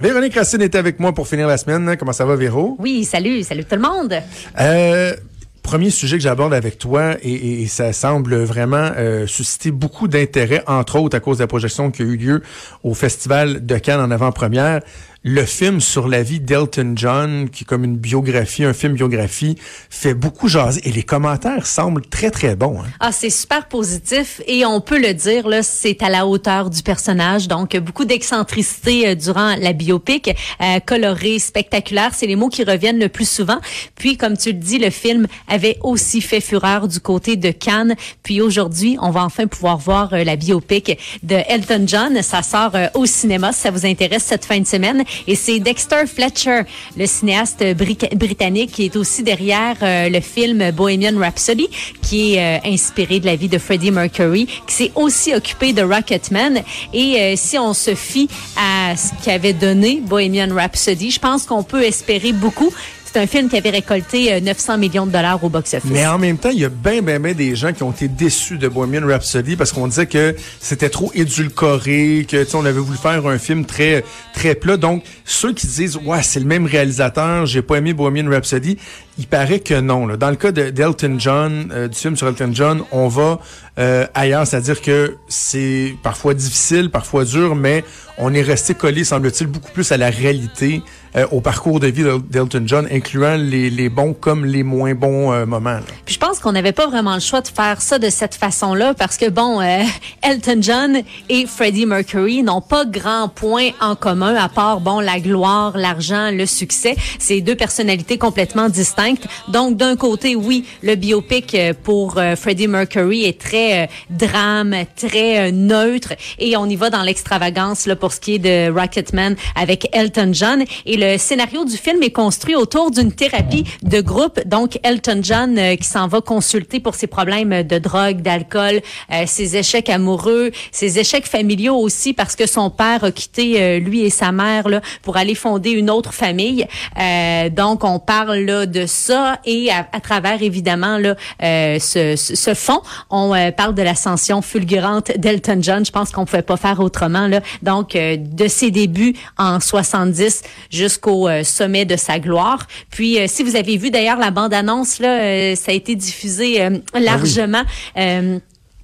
Véronique Racine est avec moi pour finir la semaine. Comment ça va, Véro? Oui, salut, salut tout le monde. Euh, premier sujet que j'aborde avec toi et, et, ça semble vraiment euh, susciter beaucoup d'intérêt, entre autres à cause de la projection qui a eu lieu au Festival de Cannes en avant-première le film sur la vie d'Elton John, qui est comme une biographie, un film biographie, fait beaucoup jaser et les commentaires semblent très très bons. Hein? Ah, c'est super positif et on peut le dire là, c'est à la hauteur du personnage. Donc beaucoup d'excentricité euh, durant la biopic, euh, coloré, spectaculaire, c'est les mots qui reviennent le plus souvent. Puis comme tu le dis, le film avait aussi fait fureur du côté de Cannes. Puis aujourd'hui, on va enfin pouvoir voir euh, la biopic de Elton John. Ça sort euh, au cinéma si ça vous intéresse cette fin de semaine. Et c'est Dexter Fletcher, le cinéaste britannique, qui est aussi derrière euh, le film Bohemian Rhapsody, qui est euh, inspiré de la vie de Freddie Mercury, qui s'est aussi occupé de Rocketman. Et euh, si on se fie à ce qu'avait donné Bohemian Rhapsody, je pense qu'on peut espérer beaucoup c'est un film qui avait récolté 900 euh, millions de dollars au box-office. Mais en même temps, il y a bien, bien, bien des gens qui ont été déçus de Bohemian Rhapsody parce qu'on disait que c'était trop édulcoré, que on avait voulu faire un film très, très plat. Donc, ceux qui disent, ouais, c'est le même réalisateur, j'ai pas aimé Bohemian Rhapsody, il paraît que non. Là. Dans le cas d'Elton John, euh, du film sur Elton John, on va euh, ailleurs, c'est-à-dire que c'est parfois difficile, parfois dur, mais on est resté collé, semble-t-il, beaucoup plus à la réalité, euh, au parcours de vie d'Elton John, incluant les, les, bons comme les moins bons euh, moments. Puis je pense qu'on n'avait pas vraiment le choix de faire ça de cette façon-là, parce que bon, Elton John et Freddie Mercury n'ont pas grand point en commun, à part bon la gloire, l'argent, le succès. C'est deux personnalités complètement distinctes donc, d'un côté, oui, le biopic euh, pour euh, Freddie Mercury est très euh, drame, très neutre, et on y va dans l'extravagance là pour ce qui est de Rocketman avec Elton John. Et le scénario du film est construit autour d'une thérapie de groupe. Donc, Elton John qui s'en va consulter pour ses problèmes de drogue, d'alcool, ses échecs amoureux, ses échecs familiaux aussi parce que son père a quitté lui et sa mère là, pour aller fonder une autre famille. donc, on parle là de ça et à, travers évidemment là euh, ce, ce, fond, on euh, parle de l'ascension fulgurante d'Elton John. Je pense qu'on pouvait pas faire autrement là. Donc euh, de ses débuts en 70 jusqu'au sommet de sa gloire. Puis si vous avez vu d'ailleurs la bande annonce là, ça a été diffusé ah largement.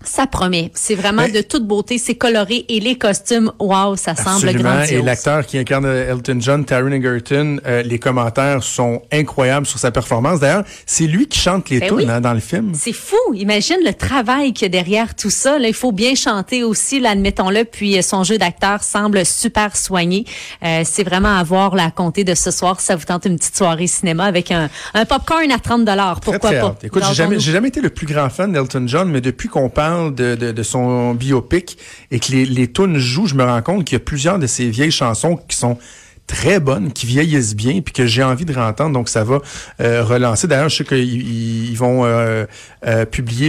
Ça promet. C'est vraiment de toute beauté. C'est coloré et les costumes, wow, ça semble grandiose. Et l'acteur qui incarne Elton John, Taron Egerton, euh, les commentaires sont incroyables sur sa performance. D'ailleurs, c'est lui qui chante les ben tunes hein, dans le film. C'est fou. Imagine le travail qu'il y a derrière tout ça. Là, il faut bien chanter aussi, admettons-le. Puis euh, son jeu d'acteur semble super soigné. Euh, c'est vraiment à voir la compter de ce soir. Ça vous tente une petite soirée cinéma avec un, un popcorn à 30 dollars. Pourquoi pas? Écoute, j'ai jamais, jamais été le plus grand fan d'Elton John, mais depuis qu'on parle de, son biopic et que les, les jouent, je me rends compte qu'il y a plusieurs de ces vieilles chansons qui sont très bonnes, qui vieillissent bien, puis que j'ai envie de rentendre. Donc, ça va euh, relancer. D'ailleurs, je sais qu'ils vont publier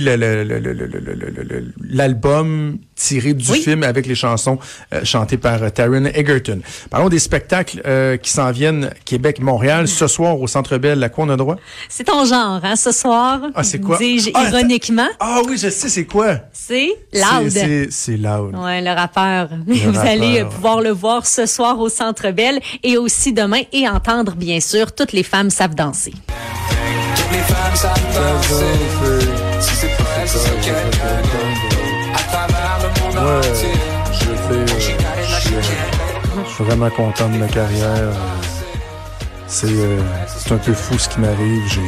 l'album tiré du film avec les chansons chantées par Taryn Egerton. Parlons des spectacles qui s'en viennent Québec-Montréal. Ce soir, au Centre Bell, à quoi on a droit? C'est ton genre, hein, ce soir. Ah, c'est quoi? Dis-je ah, ironiquement. Ah oui, je sais, c'est quoi? C'est Loud. C'est Loud. Ouais, le rappeur. Vous allez pouvoir le voir ce soir au Centre Bell et aussi demain et entendre bien sûr toutes les femmes savent danser. Toutes les femmes savent danser. Si c'est pas c'est entier. Je fais, je suis vraiment content de ma carrière. c'est euh, c'est un peu fou ce qui m'arrive.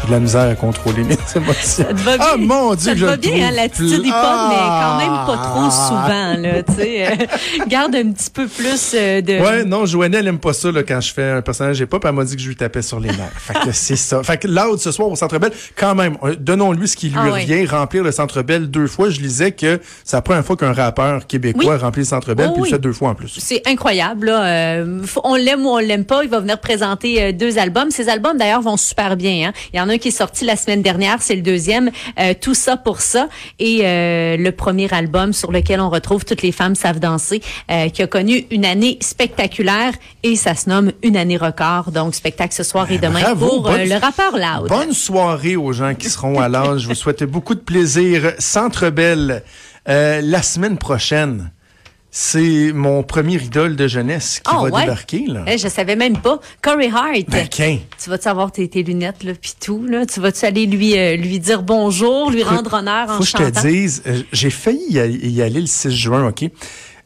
J'ai de la misère à contrôler mes émotions. Ça te va bien? Ah mon Dieu, ça te je va bien, hein, l'attitude pl- est pas, mais quand même pas Ah. trop souvent, là, tu sais. euh, garde un petit peu plus euh, de... Ouais, non, Joanie, elle aime pas ça là, quand je fais un personnage hip hop. Elle m'a dit que je lui tapais sur les nerfs. fait que c'est ça. Fait que Loud ce soir au Centre Bell, quand même, euh, donnons-lui ce qui lui Ah revient. Remplir le Centre Bell deux fois. Je lisais que c'est la première fois qu'un rappeur québécois Oui. remplit le Centre Bell, Oh puis oui. le fait deux fois en plus. C'est incroyable. Là. Euh, on l'aime ou on l'aime pas. Il va venir présenter deux albums. Ces albums, d'ailleurs, vont super bien. Hein. Il y en a un qui est sorti la semaine dernière. C'est le deuxième. Euh, Tout ça pour ça. Et euh, le premier album sur lequel on retrouve Toutes les femmes savent danser, euh, qui a connu une année spectaculaire. Et ça se nomme Une année record. Donc, spectacle ce soir et demain bravo, pour euh, bonne- le rappeur Loud. Bonne soirée aux gens qui seront à l'âge. Je vous souhaite beaucoup de plaisir. Centre Bell, euh, la semaine prochaine, c'est mon premier idole de jeunesse qui Oh, va ouais? débarquer. Là. Eh, je savais même pas. Corey Hart. Ben. Tu vas-tu avoir tes, tes lunettes là puis tout là? Tu vas-tu aller lui euh, lui dire bonjour, lui rendre honneur en Faut que je chantant? te dise, euh, j'ai failli y aller, y aller le 6 juin, OK?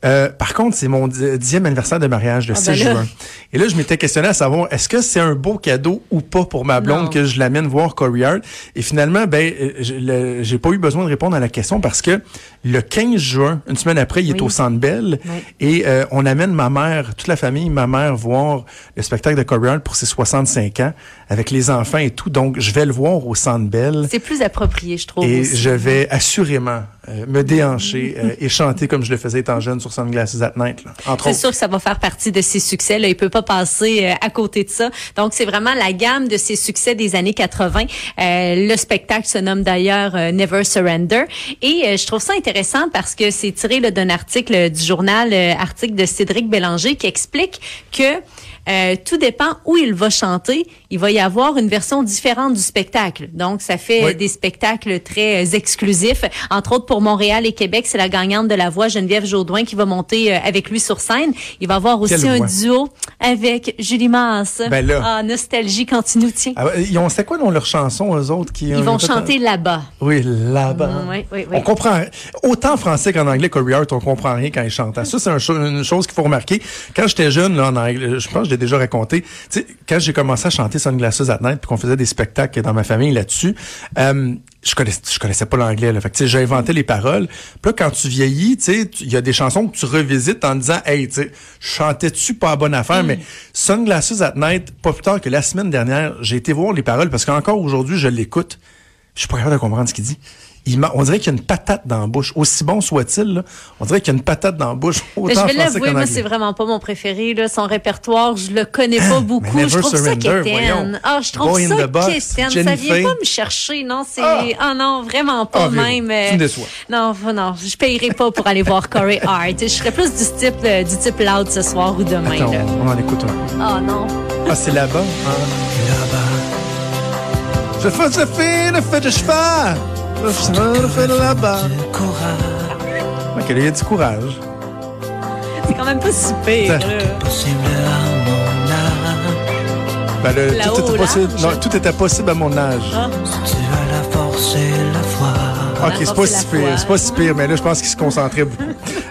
Euh, par contre, c'est mon di- dixième anniversaire de mariage, le Ah, 6 ben juin. Et là, je m'étais questionné à savoir, est-ce que c'est un beau cadeau ou pas pour ma blonde Non. que je l'amène voir Corey Hart? Et finalement, ben, euh, j'ai pas eu besoin de répondre à la question parce que le 15 juin, une semaine après, il est au Centre Bell. Oui. Et euh, on amène ma mère, toute la famille, ma mère, voir le spectacle de Corey Hart pour ses 65 ans, avec les enfants et tout. Donc, je vais le voir au Centre Bell. C'est plus approprié, je trouve. Et aussi. je vais assurément euh, me déhancher euh, et chanter comme je le faisais étant jeune sur Sunglasses at Night, C'est sûr que ça va faire partie de ses succès. Là. Il peut pas passer euh, à côté de ça. Donc, c'est vraiment la gamme de ses succès des années 80. Euh, le spectacle se nomme d'ailleurs euh, Never Surrender. Et euh, je trouve ça intéressant parce que c'est tiré d'un article du journal, euh, article de Cédric Bélanger, qui explique que euh, tout dépend où il va chanter. Il va y avoir une version différente du spectacle. Donc, ça fait Oui. des spectacles très euh, exclusifs. Entre autres, pour Montréal et Québec, c'est la gagnante de la voix, Geneviève Jaudoin, qui va monter euh, avec lui sur scène. Il va avoir aussi Quelle un voix? duo avec Julie Masse. Ben là. Ah, nostalgie quand tu nous tiens. Ah, ils ont, c'était quoi dans leur chanson, eux autres? Qui, Ils vont chanter là-bas. Oui, là-bas. Mm, oui, oui, oui. On comprend, autant en français qu'en anglais, Corey Hart, on comprend rien quand il chante. Ça, c'est un une chose qu'il faut remarquer. Quand j'étais jeune, là, en anglais, je pense que je l'ai déjà raconté, tu sais, quand j'ai commencé à chanter Sunglasses at Night, puis qu'on faisait des spectacles dans ma famille là-dessus, euh, je connaissais, je connaissais pas l'anglais, là. Fait que, j'ai inventé les paroles. Puis là, quand tu vieillis, tu sais, tu- il y a des chansons que tu revisites en disant, hey, tu chantais-tu pas la bonne affaire, mais Sunglasses at Night, pas plus tard que la semaine dernière, j'ai été voir les paroles parce qu'encore aujourd'hui, je l'écoute. Je suis pas capable de comprendre ce qu'il dit. Il m'a- on dirait qu'il y a une patate dans la bouche. Aussi bon soit-il, là, on dirait qu'il y a une patate dans la bouche. Mais Autant je vais l'avouer, moi, c'est vraiment pas mon préféré. Là. Son répertoire, je le connais pas beaucoup. Ah, Never Je trouve ça Surrender, quétaine. Ah, je trouve Boy ça quétaine. Ça vient pas me chercher, non. C'est Ah. ah. non, vraiment pas Ah, même. tu me déçois. Non, non, je payerai pas pour aller voir Corey Hart. Je serais plus du type euh, du type loud ce soir ou demain. Attends, là. on en écoute un. Ah non. Ah, c'est là-bas? hein? Là-bas. Je fais, je fais, je fais de cheval. Ok, là, il y a du courage. C'est quand même pas si pire. Là. Ben, le- tout, était possible, non, tout était possible à mon âge. Ah. Ok, c'est pas si pire, c'est pas si pire, mais là, je pense qu'il se concentrait beaucoup.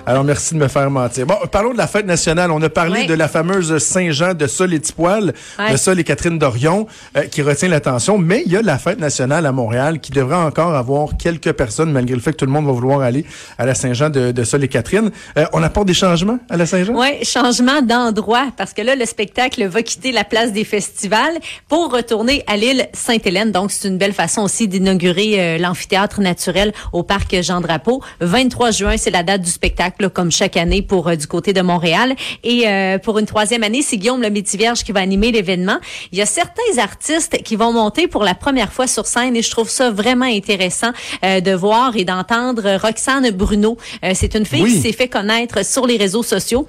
Alors, merci de me faire mentir. Bon, parlons de la fête nationale. On a parlé de la fameuse Saint-Jean de Sol et Tipoil, Ouais. de Sol et Catherine Dorion, euh, qui retient l'attention. Mais il y a la fête nationale à Montréal qui devrait encore avoir quelques personnes, malgré le fait que tout le monde va vouloir aller à la Saint-Jean de, de Sol et Catherine. Euh, on apporte des changements à la Saint-Jean? Oui, changement d'endroit, parce que là, le spectacle va quitter la place des festivals pour retourner à l'île Sainte-Hélène. Donc, c'est une belle façon aussi d'inaugurer euh, l'amphithéâtre naturel au parc Jean-Drapeau. 23 juin, c'est la date du spectacle, là, comme chaque année pour euh, du côté de Montréal. Et euh, pour une troisième année, c'est Guillaume le Métivierge qui va animer l'événement. Il y a certains artistes qui vont monter pour la première fois sur scène et je trouve ça vraiment intéressant euh, de voir et d'entendre Roxane Bruno. Euh, c'est une fille Oui. qui s'est fait connaître sur les réseaux sociaux.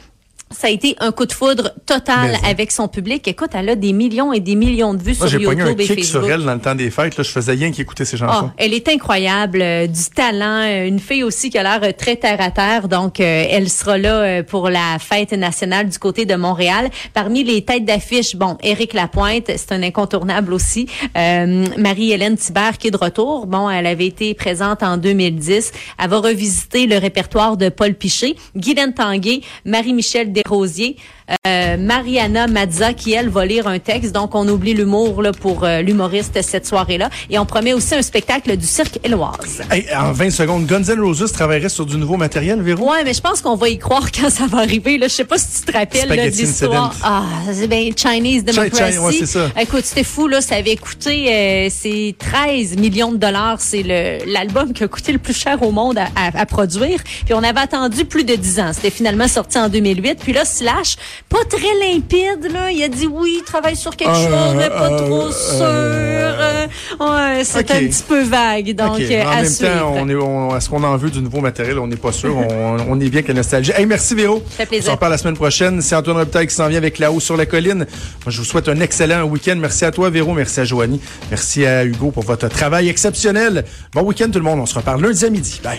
Ça a été un coup de foudre total Mais- avec son public. Écoute, elle a des millions et des millions de vues Moi, sur j'ai pogné un YouTube et kick sur Facebook. elle dans le temps des fêtes. Là, je faisais rien qu'écouter ses Ah, chansons. elle est incroyable, euh, du talent, euh, une fille aussi qui a l'air euh, très terre à terre. Donc, euh, elle sera là pour la fête nationale du côté de Montréal. Parmi les têtes d'affiche, bon, Éric Lapointe, c'est un incontournable aussi. Euh, Marie-Hélène Thibert qui est de retour. Bon, elle avait été présente en 2010. Elle va revisiter le répertoire de Paul Piché, Guylaine Tanguay, Marie-Michel Desrosiers. Euh, Mariana Mazza qui, elle, va lire un texte. Donc, on oublie l'humour là pour euh, l'humoriste cette soirée-là. Et on promet aussi un spectacle du cirque Éloise. Hey, en 20 secondes, Guns N' Roses travaillerait sur du nouveau matériel, Véro? Ouais, mais je pense qu'on va y croire quand ça va arriver. Là. Je sais pas si tu te rappelles là, de Spaghetti l'histoire. Ah, c'est bien Chinese Chi- Democracy. Chi- ouais, c'est ça. Écoute, c'était fou, là. Ça avait coûté euh, c'est 13 millions de dollars. C'est le l'album qui a coûté le plus cher au monde à, à- à produire. Puis on avait attendu plus de 10 ans. C'était finalement sorti en 2008. Puis là, Slash, pas très limpide, là. Il a dit oui, il travaille sur quelque Euh, chose, mais pas euh, trop sûr. Euh, ouais, c'est un petit peu vague. Donc, euh, en à même suivre. temps, on est, on, est-ce qu'on en veut du nouveau matériel? On n'est pas sûr. on, on est bien la nostalgie. Hey, merci Véro. fait plaisir. On s'en reparle la semaine prochaine. C'est Antoine Robitaille qui s'en vient avec La Haut sur la colline. Moi, je vous souhaite un excellent week-end. Merci à toi, Véro. Merci à Joanie. Merci à Hugo pour votre travail exceptionnel. Bon week-end, tout le monde. On se reparle lundi à midi. Bye.